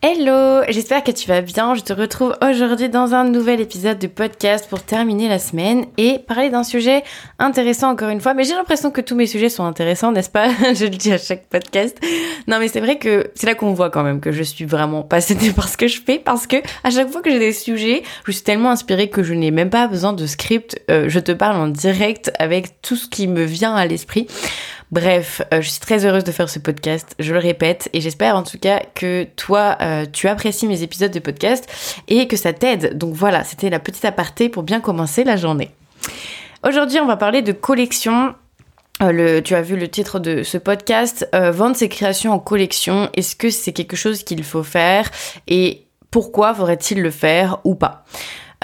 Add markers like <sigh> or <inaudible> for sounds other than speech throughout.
Hello, j'espère que tu vas bien. Je te retrouve aujourd'hui dans un nouvel épisode de podcast pour terminer la semaine et parler d'un sujet intéressant encore une fois. Mais j'ai l'impression que tous mes sujets sont intéressants, n'est-ce pas? <laughs> Je le dis à chaque podcast. Non, mais c'est vrai que c'est là qu'on voit quand même que je suis vraiment passionnée par ce que je fais parce que à chaque fois que j'ai des sujets, je suis tellement inspirée que je n'ai même pas besoin de script. Euh, je te parle en direct avec tout ce qui me vient à l'esprit. Bref, euh, je suis très heureuse de faire ce podcast, je le répète, et j'espère en tout cas que toi, euh, tu apprécies mes épisodes de podcast et que ça t'aide. Donc voilà, c'était la petite aparté pour bien commencer la journée. Aujourd'hui, on va parler de collection. Euh, tu as vu le titre de ce podcast, vendre ses créations en collection. Est-ce que c'est quelque chose qu'il faut faire et pourquoi faudrait-il le faire ou pas?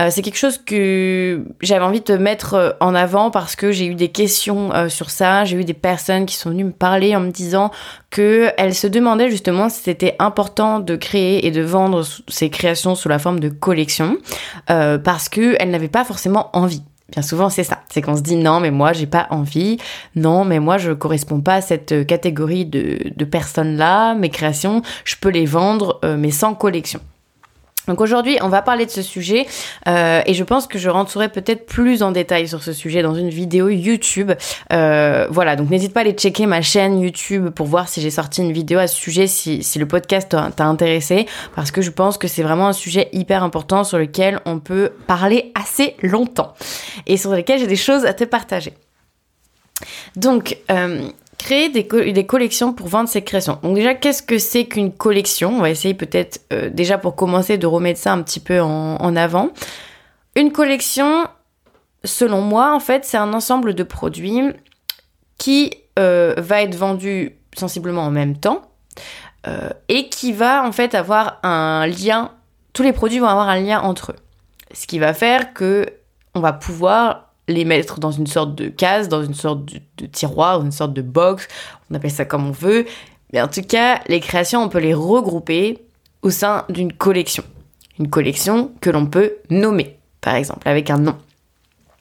Euh, c'est quelque chose que j'avais envie de mettre euh, en avant parce que j'ai eu des questions euh, sur ça. J'ai eu des personnes qui sont venues me parler en me disant qu'elles se demandaient justement si c'était important de créer et de vendre ces créations sous la forme de collection parce qu'elles n'avaient pas forcément envie. Bien souvent, c'est ça. C'est qu'on se dit non, mais moi, j'ai pas envie. Non, mais moi, je corresponds pas à cette catégorie de, de personnes-là. Mes créations, je peux les vendre, mais sans collection. Donc aujourd'hui, on va parler de ce sujet euh, et je pense que je rentrerai peut-être plus en détail sur ce sujet dans une vidéo YouTube. Euh, voilà, donc n'hésite pas à aller checker ma chaîne YouTube pour voir si j'ai sorti une vidéo à ce sujet, si, si le podcast t'a intéressé, parce que je pense que c'est vraiment un sujet hyper important sur lequel on peut parler assez longtemps et sur lequel j'ai des choses à te partager. Donc, euh, créer des, des, collections pour vendre ses créations. Donc déjà, qu'est-ce que c'est qu'une collection? On va essayer peut-être euh, déjà pour commencer de remettre ça un petit peu en, avant. Une collection, selon moi, en fait, c'est un ensemble de produits qui euh, va être vendu sensiblement en même temps euh, et qui va en fait avoir un lien. Tous les produits vont avoir un lien entre eux. Ce qui va faire que on va pouvoir les mettre dans une sorte de case, dans une sorte de, tiroir, une sorte de box, on appelle ça comme on veut. Mais en tout cas, les créations, on peut les regrouper au sein d'une collection. Une collection que l'on peut nommer, par exemple, avec un nom.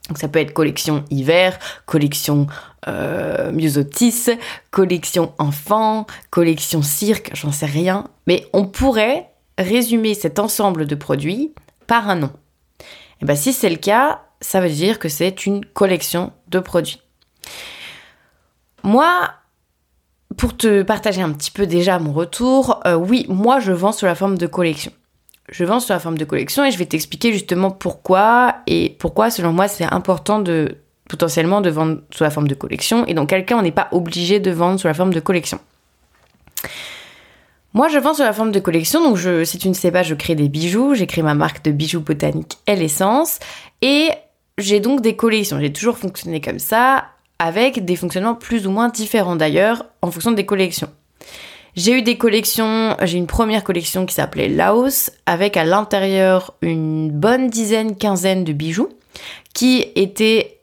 Donc ça peut être collection hiver, collection euh, myosotis, collection enfant, collection cirque, j'en sais rien. Mais on pourrait résumer cet ensemble de produits par un nom. Et bien si c'est le cas, ça veut dire que c'est une collection de produits. Moi, pour te partager un petit peu déjà mon retour, euh, oui, moi je vends sous la forme de collection. Je vends sous la forme de collection et je vais t'expliquer justement pourquoi et pourquoi selon moi c'est important de potentiellement de vendre sous la forme de collection et dans quel cas on n'est pas obligé de vendre sous la forme de collection. Moi, je vends sous la forme de collection, donc je, c'est une cépage, je crée des bijoux, j'ai créé ma marque de bijoux botaniques et l'essence, et j'ai donc des collections, j'ai toujours fonctionné comme ça, avec des fonctionnements plus ou moins différents d'ailleurs, en fonction des collections. J'ai eu des collections, j'ai une première collection qui s'appelait Laos, avec à l'intérieur une bonne dizaine, quinzaine de bijoux, qui étaient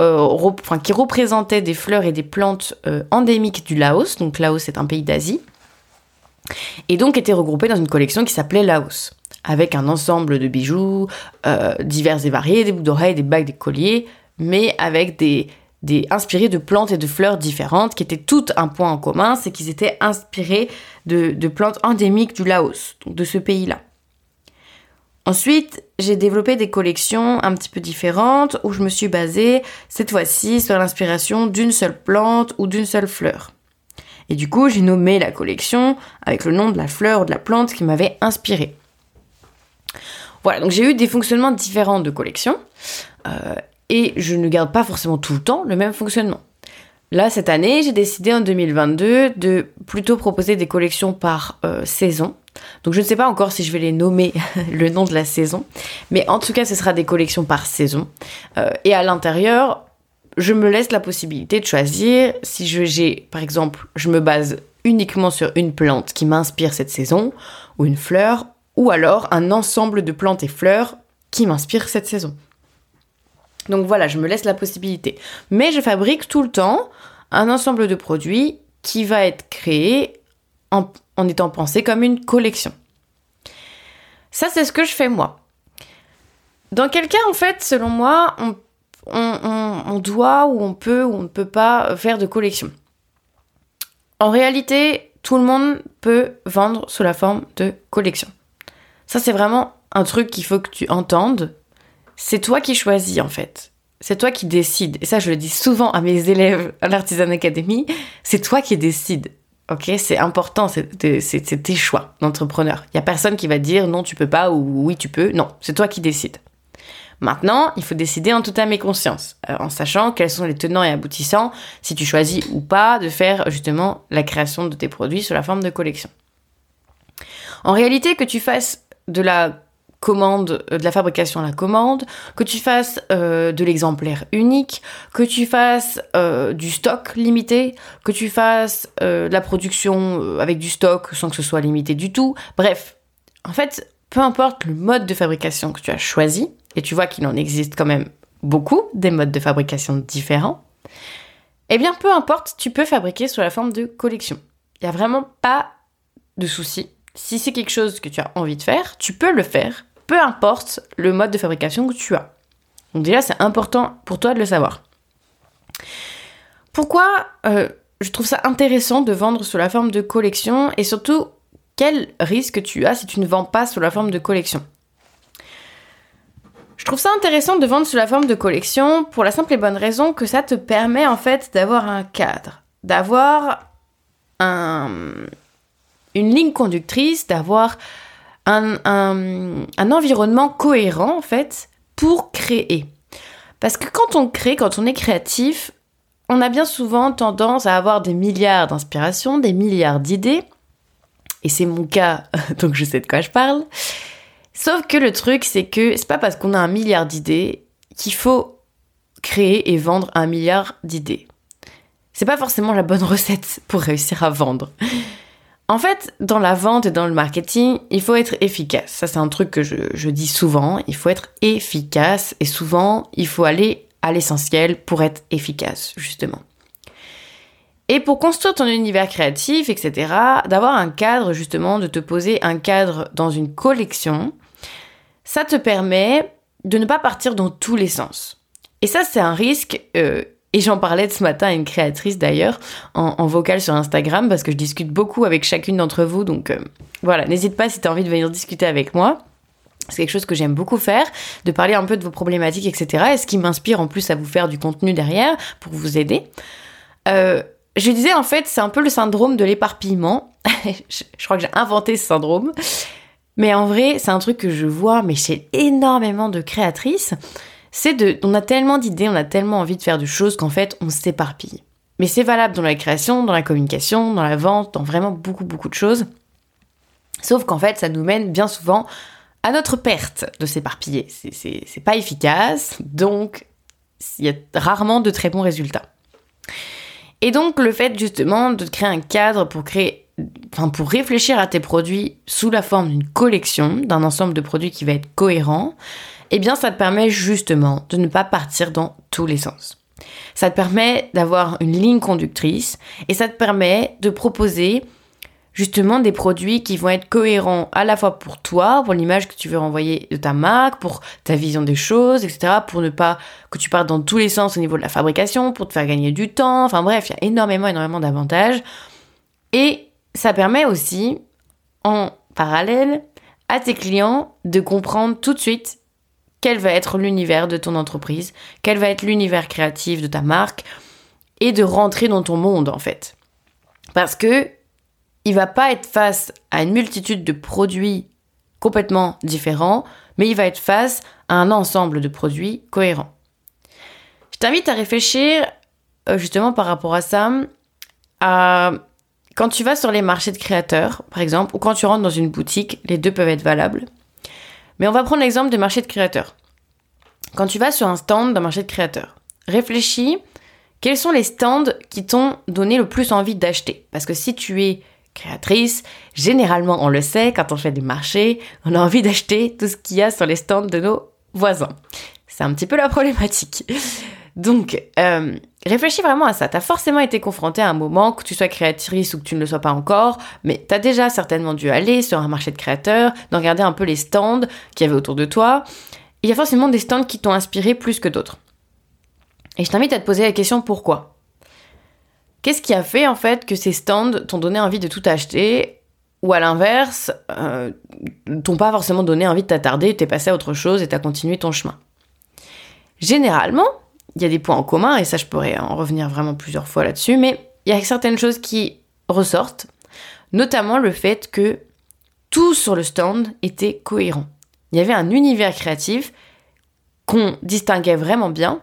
euh, enfin, qui représentaient des fleurs et des plantes euh, endémiques du Laos. Donc Laos est un pays d'Asie. Et donc étaient regroupés dans une collection qui s'appelait Laos avec un ensemble de bijoux euh, divers et variés, des boucles d'oreilles, des bagues, des colliers, mais avec des, inspirés de plantes et de fleurs différentes, qui étaient toutes un point en commun, c'est qu'ils étaient inspirés de, de, plantes endémiques du Laos, donc de ce pays-là. Ensuite, j'ai développé des collections un petit peu différentes où je me suis basée cette fois-ci sur l'inspiration d'une seule plante ou d'une seule fleur. Et du coup, j'ai nommé la collection avec le nom de la fleur ou de la plante qui m'avait inspirée. Voilà, donc j'ai eu des fonctionnements différents de collection. Euh, et je ne garde pas forcément tout le temps le même fonctionnement. Là, cette année, j'ai décidé en 2022 de plutôt proposer des collections par euh, saison. Donc je ne sais pas encore si je vais les nommer <laughs> le nom de la saison, mais en tout cas, ce sera des collections par saison. Euh, et à l'intérieur, je me laisse la possibilité de choisir si j'ai, par exemple, je me base uniquement sur une plante qui m'inspire cette saison, ou une fleur, ou alors un ensemble de plantes et fleurs qui m'inspirent cette saison. Donc voilà, je me laisse la possibilité. Mais je fabrique tout le temps un ensemble de produits qui va être créé en, étant pensé comme une collection. Ça, c'est ce que je fais moi. Dans quel cas, en fait, selon moi, on doit ou on peut ou on ne peut pas faire de collection En réalité, tout le monde peut vendre sous la forme de collection. Ça, c'est vraiment un truc qu'il faut que tu entendes. C'est toi qui choisis, en fait. C'est toi qui décides. Et ça, je le dis souvent à mes élèves à l'Artisan Academy. C'est toi qui décides. Ok, c'est important, c'est tes choix d'entrepreneur. Il y a personne qui va dire non, tu peux pas ou oui, tu peux. Non, c'est toi qui décides. Maintenant, il faut décider en toute âme et conscience, euh, en sachant quels sont les tenants et aboutissants, si tu choisis ou pas de faire justement la création de tes produits sous la forme de collection. En réalité, que tu fasses de la commande, euh, de la fabrication à la commande, que tu fasses euh, de l'exemplaire unique, que tu fasses euh, du stock limité, que tu fasses de la production avec du stock sans que ce soit limité du tout. Bref, en fait, peu importe le mode de fabrication que tu as choisi, et tu vois qu'il en existe quand même beaucoup des modes de fabrication différents, eh bien peu importe, tu peux fabriquer sous la forme de collection. Il n'y a vraiment pas de souci. Si c'est quelque chose que tu as envie de faire, tu peux le faire peu importe le mode de fabrication que tu as. Donc déjà, c'est important pour toi de le savoir. Pourquoi euh, je trouve ça intéressant de vendre sous la forme de collection et surtout, quel risque tu as si tu ne vends pas sous la forme de collection? Je trouve ça intéressant de vendre sous la forme de collection pour la simple et bonne raison que ça te permet en fait d'avoir un cadre, d'avoir un, une ligne conductrice, d'avoir un, environnement cohérent en fait pour créer. Parce que quand on crée, quand on est créatif, on a bien souvent tendance à avoir des milliards d'inspirations, des milliards d'idées. Et c'est mon cas, <laughs> donc je sais de quoi je parle. Sauf que le truc, c'est que c'est pas parce qu'on a un milliard d'idées qu'il faut créer et vendre un milliard d'idées. C'est pas forcément la bonne <laughs> recette pour réussir à vendre. En fait, dans la vente et dans le marketing, il faut être efficace. Ça, c'est un truc que je, dis souvent. Il faut être efficace et souvent, il faut aller à l'essentiel pour être efficace, justement. Et pour construire ton univers créatif, etc., d'avoir un cadre, justement, de te poser un cadre dans une collection, ça te permet de ne pas partir dans tous les sens. Et ça, c'est un risque euh, et j'en parlais ce matin à une créatrice d'ailleurs, en, vocal sur Instagram, parce que je discute beaucoup avec chacune d'entre vous. Donc euh, voilà, n'hésite pas si tu as envie de venir discuter avec moi. C'est quelque chose que j'aime beaucoup faire, de parler un peu de vos problématiques, etc. Et ce qui m'inspire en plus à vous faire du contenu derrière pour vous aider. Euh, je disais en fait, c'est un peu le syndrome de l'éparpillement. <laughs> je, crois que j'ai inventé ce syndrome. Mais en vrai, c'est un truc que je vois, mais chez énormément de créatrices c'est de, on a tellement d'idées, on a tellement envie de faire de choses qu'en fait, on s'éparpille. Mais c'est valable dans la création, dans la communication, dans la vente, dans vraiment beaucoup, beaucoup de choses. Sauf qu'en fait, ça nous mène bien souvent à notre perte de s'éparpiller. C'est pas efficace, donc il y a rarement de très bons résultats. Et donc, le fait justement de créer un cadre pour créer, enfin, pour réfléchir à tes produits sous la forme d'une collection, d'un ensemble de produits qui va être cohérent, eh bien ça te permet justement de ne pas partir dans tous les sens. Ça te permet d'avoir une ligne conductrice et ça te permet de proposer justement des produits qui vont être cohérents à la fois pour toi, pour l'image que tu veux renvoyer de ta marque, pour ta vision des choses, etc. Pour ne pas que tu partes dans tous les sens au niveau de la fabrication, pour te faire gagner du temps. Enfin bref, il y a énormément, énormément d'avantages. Et ça permet aussi, en parallèle, à tes clients de comprendre tout de suite quel va être l'univers de ton entreprise, quel va être l'univers créatif de ta marque, et de rentrer dans ton monde en fait. Parce que il va pas être face à une multitude de produits complètement différents, mais il va être face à un ensemble de produits cohérents. Je t'invite à réfléchir euh, justement par rapport à ça, quand tu vas sur les marchés de créateurs, par exemple, ou quand tu rentres dans une boutique, les deux peuvent être valables. Mais on va prendre l'exemple des marchés de créateurs. Quand tu vas sur un stand d'un marché de créateurs, réfléchis quels sont les stands qui t'ont donné le plus envie d'acheter? Parce que si tu es créatrice, généralement on le sait, quand on fait des marchés, on a envie d'acheter tout ce qu'il y a sur les stands de nos voisins. C'est un petit peu la problématique. Donc, euh, réfléchis vraiment à ça. Tu as forcément été confronté à un moment, que tu sois créatrice ou que tu ne le sois pas encore, mais tu as déjà certainement dû aller sur un marché de créateurs, de regarder un peu les stands qu'il y avait autour de toi. Il y a forcément des stands qui t'ont inspiré plus que d'autres. Et je t'invite à te poser la question pourquoi? Qu'est-ce qui a fait en fait que ces stands t'ont donné envie de tout acheter? Ou à l'inverse, euh, t'ont pas forcément donné envie de t'attarder, t'es passé à autre chose et t'as continué ton chemin? Généralement, il y a des points en commun, et ça je pourrais en revenir vraiment plusieurs fois là-dessus, mais il y a certaines choses qui ressortent, notamment le fait que tout sur le stand était cohérent. Il y avait un univers créatif qu'on distinguait vraiment bien,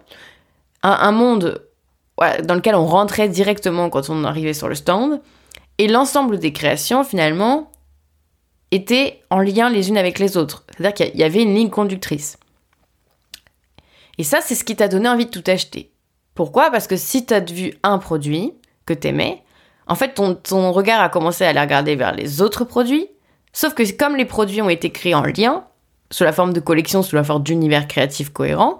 un, monde dans lequel on rentrait directement quand on arrivait sur le stand, et l'ensemble des créations finalement étaient en lien les unes avec les autres. C'est-à-dire qu'il y avait une ligne conductrice. Et ça, c'est ce qui t'a donné envie de tout acheter. Pourquoi? Parce que si tu as vu un produit que t'aimais, en fait, ton, ton regard a commencé à aller regarder vers les autres produits. Sauf que comme les produits ont été créés en lien, sous la forme de collection, sous la forme d'univers créatif cohérent,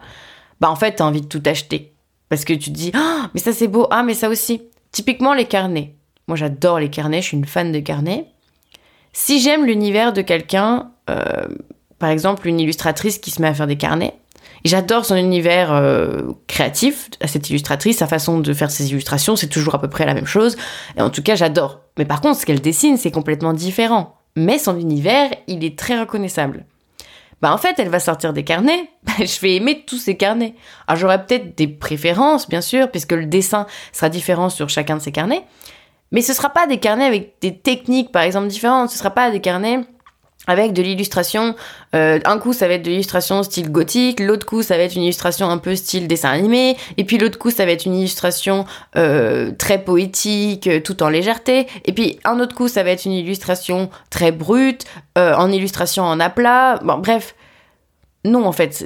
bah en fait, t'as envie de tout acheter. Parce que tu te dis, ah, mais ça c'est beau, ah, mais ça aussi. Typiquement les carnets. Moi, j'adore les carnets, je suis une fan de carnets. Si j'aime l'univers de quelqu'un, euh, par exemple une illustratrice qui se met à faire des carnets, J'adore son univers euh, créatif, cette illustratrice, sa façon de faire ses illustrations, c'est toujours à peu près la même chose. Et en tout cas, j'adore. Mais par contre, ce qu'elle dessine, c'est complètement différent. Mais son univers, il est très reconnaissable. Bah en fait, elle va sortir des carnets. <laughs> je vais aimer tous ces carnets. Alors j'aurai peut-être des préférences, bien sûr, puisque le dessin sera différent sur chacun de ces carnets. Mais ce sera pas des carnets avec des techniques, par exemple, différentes. Ce sera pas des carnets avec de l'illustration. Euh, un coup, ça va être de l'illustration style gothique, l'autre coup, ça va être une illustration un peu style dessin animé, et puis l'autre coup, ça va être une illustration euh, très poétique, euh, tout en légèreté, et puis un autre coup, ça va être une illustration très brute, en illustration en aplat. Bon, bref, non, en fait,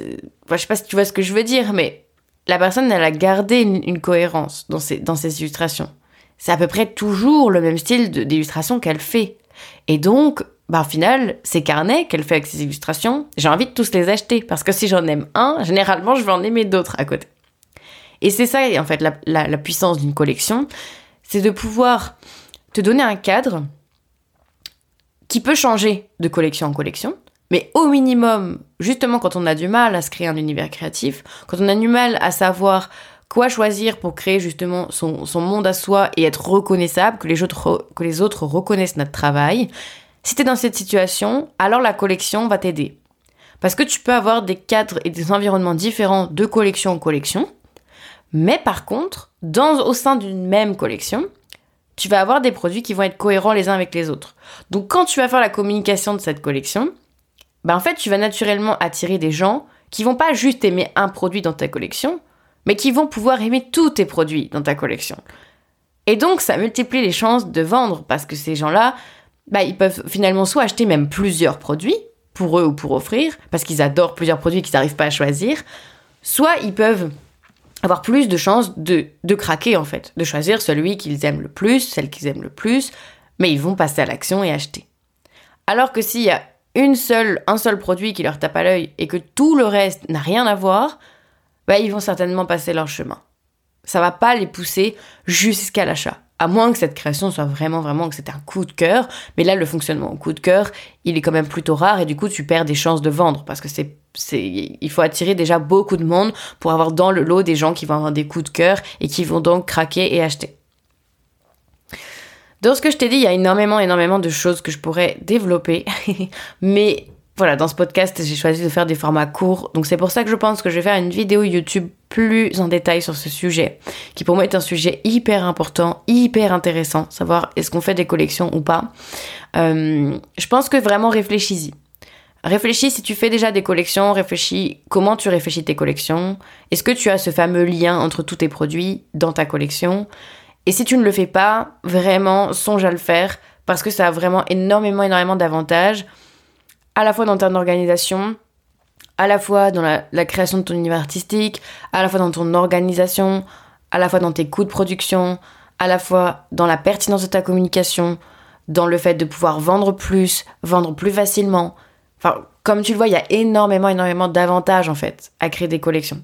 je sais pas si tu vois ce que je veux dire, mais la personne, elle a gardé une, cohérence dans ses, dans ses illustrations. C'est à peu près toujours le même style d'illustration qu'elle fait. Et donc, bah, au final, ces carnets qu'elle fait avec ses illustrations, j'ai envie de tous les acheter parce que si j'en aime un, généralement, je vais en aimer d'autres à côté. Et c'est ça, en fait, la, puissance d'une collection, c'est de pouvoir te donner un cadre qui peut changer de collection en collection, mais au minimum, justement quand on a du mal à se créer un univers créatif, quand on a du mal à savoir quoi choisir pour créer justement son, son monde à soi et être reconnaissable, que les, autres, que les autres reconnaissent notre travail, si tu es dans cette situation, alors la collection va t'aider. Parce que tu peux avoir des cadres et des environnements différents de collection en collection. Mais par contre, dans, au sein d'une même collection, tu vas avoir des produits qui vont être cohérents les uns avec les autres. Donc quand tu vas faire la communication de cette collection, ben en fait, tu vas naturellement attirer des gens qui vont pas juste aimer un produit dans ta collection, mais qui vont pouvoir aimer tous tes produits dans ta collection. Et donc, ça multiplie les chances de vendre parce que ces gens-là, bah, ils peuvent finalement soit acheter même plusieurs produits pour eux ou pour offrir, parce qu'ils adorent plusieurs produits qu'ils n'arrivent pas à choisir, soit ils peuvent avoir plus de chances de, de craquer en fait, de choisir celui qu'ils aiment le plus, celle qu'ils aiment le plus, mais ils vont passer à l'action et acheter. Alors que s'il y a une seule, un seul produit qui leur tape à l'œil et que tout le reste n'a rien à voir, bah, ils vont certainement passer leur chemin. Ça va pas les pousser jusqu'à l'achat à moins que cette création soit vraiment, vraiment, que c'était un coup de cœur. Mais là, le fonctionnement au coup de cœur, il est quand même plutôt rare et du coup, tu perds des chances de vendre parce que c'est, il faut attirer déjà beaucoup de monde pour avoir dans le lot des gens qui vont avoir des coups de cœur et qui vont donc craquer et acheter. Dans ce que je t'ai dit, il y a énormément, énormément de choses que je pourrais développer. <laughs> mais voilà, dans ce podcast, j'ai choisi de faire des formats courts. Donc c'est pour ça que je pense que je vais faire une vidéo YouTube plus en détail sur ce sujet, qui pour moi est un sujet hyper important, hyper intéressant, savoir est-ce qu'on fait des collections ou pas. Euh, je pense que vraiment réfléchis-y. Réfléchis si tu fais déjà des collections, réfléchis comment tu réfléchis tes collections. Est-ce que tu as ce fameux lien entre tous tes produits dans ta collection? Et si tu ne le fais pas, vraiment songe à le faire parce que ça a vraiment énormément, énormément d'avantages à la fois dans ton organisation, à la fois dans la, création de ton univers artistique, à la fois dans ton organisation, à la fois dans tes coûts de production, à la fois dans la pertinence de ta communication, dans le fait de pouvoir vendre plus, vendre plus facilement. Enfin, comme tu le vois, il y a énormément, énormément d'avantages en fait à créer des collections.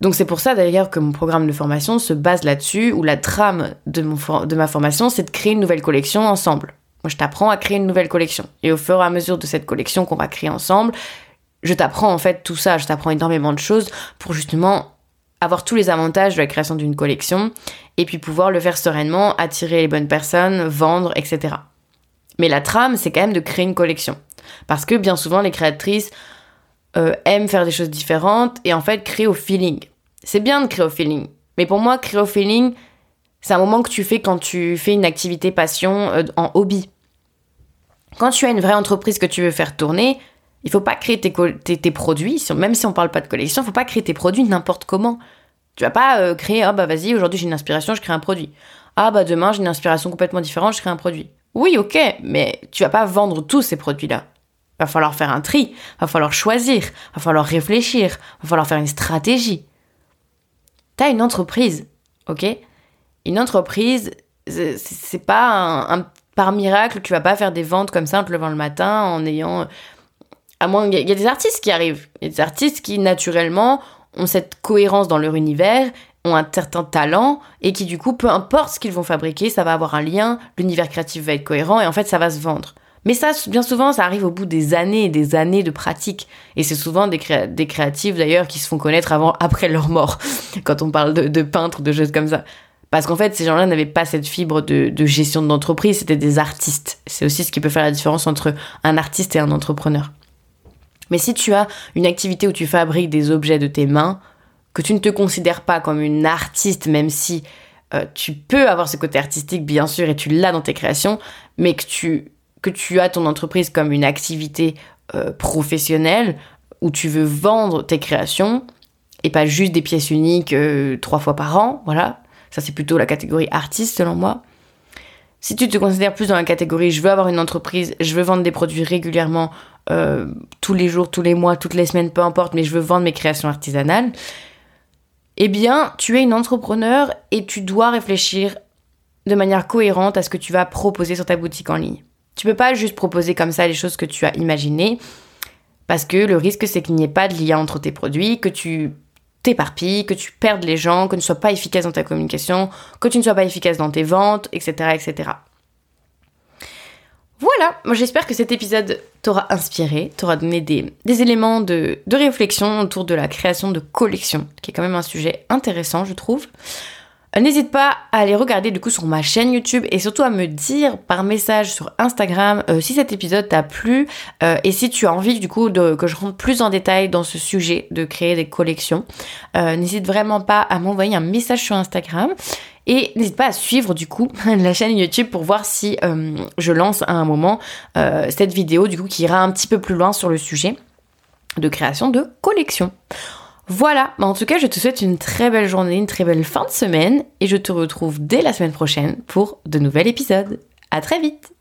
Donc c'est pour ça d'ailleurs que mon programme de formation se base là-dessus, où la trame de, mon de ma formation, c'est de créer une nouvelle collection ensemble. Moi, je t'apprends à créer une nouvelle collection. Et au fur et à mesure de cette collection qu'on va créer ensemble, je t'apprends en fait tout ça. Je t'apprends énormément de choses pour justement avoir tous les avantages de la création d'une collection et puis pouvoir le faire sereinement, attirer les bonnes personnes, vendre, etc. Mais la trame, c'est quand même de créer une collection. Parce que bien souvent, les créatrices euh, aiment faire des choses différentes et en fait créer au feeling. C'est bien de créer au feeling. Mais pour moi, créer au feeling, c'est un moment que tu fais quand tu fais une activité passion euh, en hobby. Quand tu as une vraie entreprise que tu veux faire tourner, il faut pas créer tes, produits, même si on parle pas de collection, il faut pas créer tes produits n'importe comment. Tu vas pas euh, créer, ah bah vas-y, aujourd'hui j'ai une inspiration, je crée un produit. Ah bah demain j'ai une inspiration complètement différente, je crée un produit. Oui, ok, mais tu vas pas vendre tous ces produits-là. Va falloir faire un tri, va falloir choisir, va falloir réfléchir, va falloir faire une stratégie. T'as une entreprise, ok? Une entreprise, c'est pas un, par miracle, tu vas pas faire des ventes comme ça en te levant le matin en ayant. À moins, il y, a des artistes qui arrivent. Il y a des artistes qui, naturellement, ont cette cohérence dans leur univers, ont un certain talent, et qui, du coup, peu importe ce qu'ils vont fabriquer, ça va avoir un lien, l'univers créatif va être cohérent, et en fait, ça va se vendre. Mais ça, bien souvent, ça arrive au bout des années et des années de pratique. Et c'est souvent des, des créatifs, d'ailleurs, qui se font connaître avant, <laughs> après leur mort, <laughs> quand on parle de, peintres, de choses comme ça. Parce qu'en fait, ces gens-là n'avaient pas cette fibre de gestion d'entreprise, c'était des artistes. C'est aussi ce qui peut faire la différence entre un artiste et un entrepreneur. Mais si tu as une activité où tu fabriques des objets de tes mains, que tu ne te considères pas comme une artiste, même si euh, tu peux avoir ce côté artistique, bien sûr, et tu l'as dans tes créations, mais que tu, que tu as ton entreprise comme une activité euh, professionnelle, où tu veux vendre tes créations, et pas juste des pièces uniques euh, trois fois par an, voilà. Ça, c'est plutôt la catégorie artiste, selon moi. Si tu te considères plus dans la catégorie je veux avoir une entreprise, je veux vendre des produits régulièrement, euh, tous les jours, tous les mois, toutes les semaines, peu importe, mais je veux vendre mes créations artisanales, eh bien, tu es une entrepreneur et tu dois réfléchir de manière cohérente à ce que tu vas proposer sur ta boutique en ligne. Tu peux pas juste proposer comme ça les choses que tu as imaginées, parce que le risque c'est qu'il n'y ait pas de lien entre tes produits, que tu t'éparpilles, que tu perdes les gens, que tu ne sois pas efficace dans ta communication, que tu ne sois pas efficace dans tes ventes, etc. etc. Voilà, moi j'espère que cet épisode t'aura inspiré, t'aura donné des, éléments de, de, réflexion autour de la création de collections, qui est quand même un sujet intéressant, je trouve. Euh, n'hésite pas à aller regarder du coup sur ma chaîne YouTube et surtout à me dire par message sur Instagram euh, si cet épisode t'a plu euh, et si tu as envie du coup que je rentre plus en détail dans ce sujet de créer des collections. n'hésite vraiment pas à m'envoyer un message sur Instagram. Et n'hésite pas à suivre du coup <laughs> la chaîne YouTube pour voir si je lance à un moment cette vidéo du coup qui ira un petit peu plus loin sur le sujet de création de collections. Voilà, mais en tout cas, je te souhaite une très belle journée, une très belle fin de semaine et je te retrouve dès la semaine prochaine pour de nouveaux épisodes. À très vite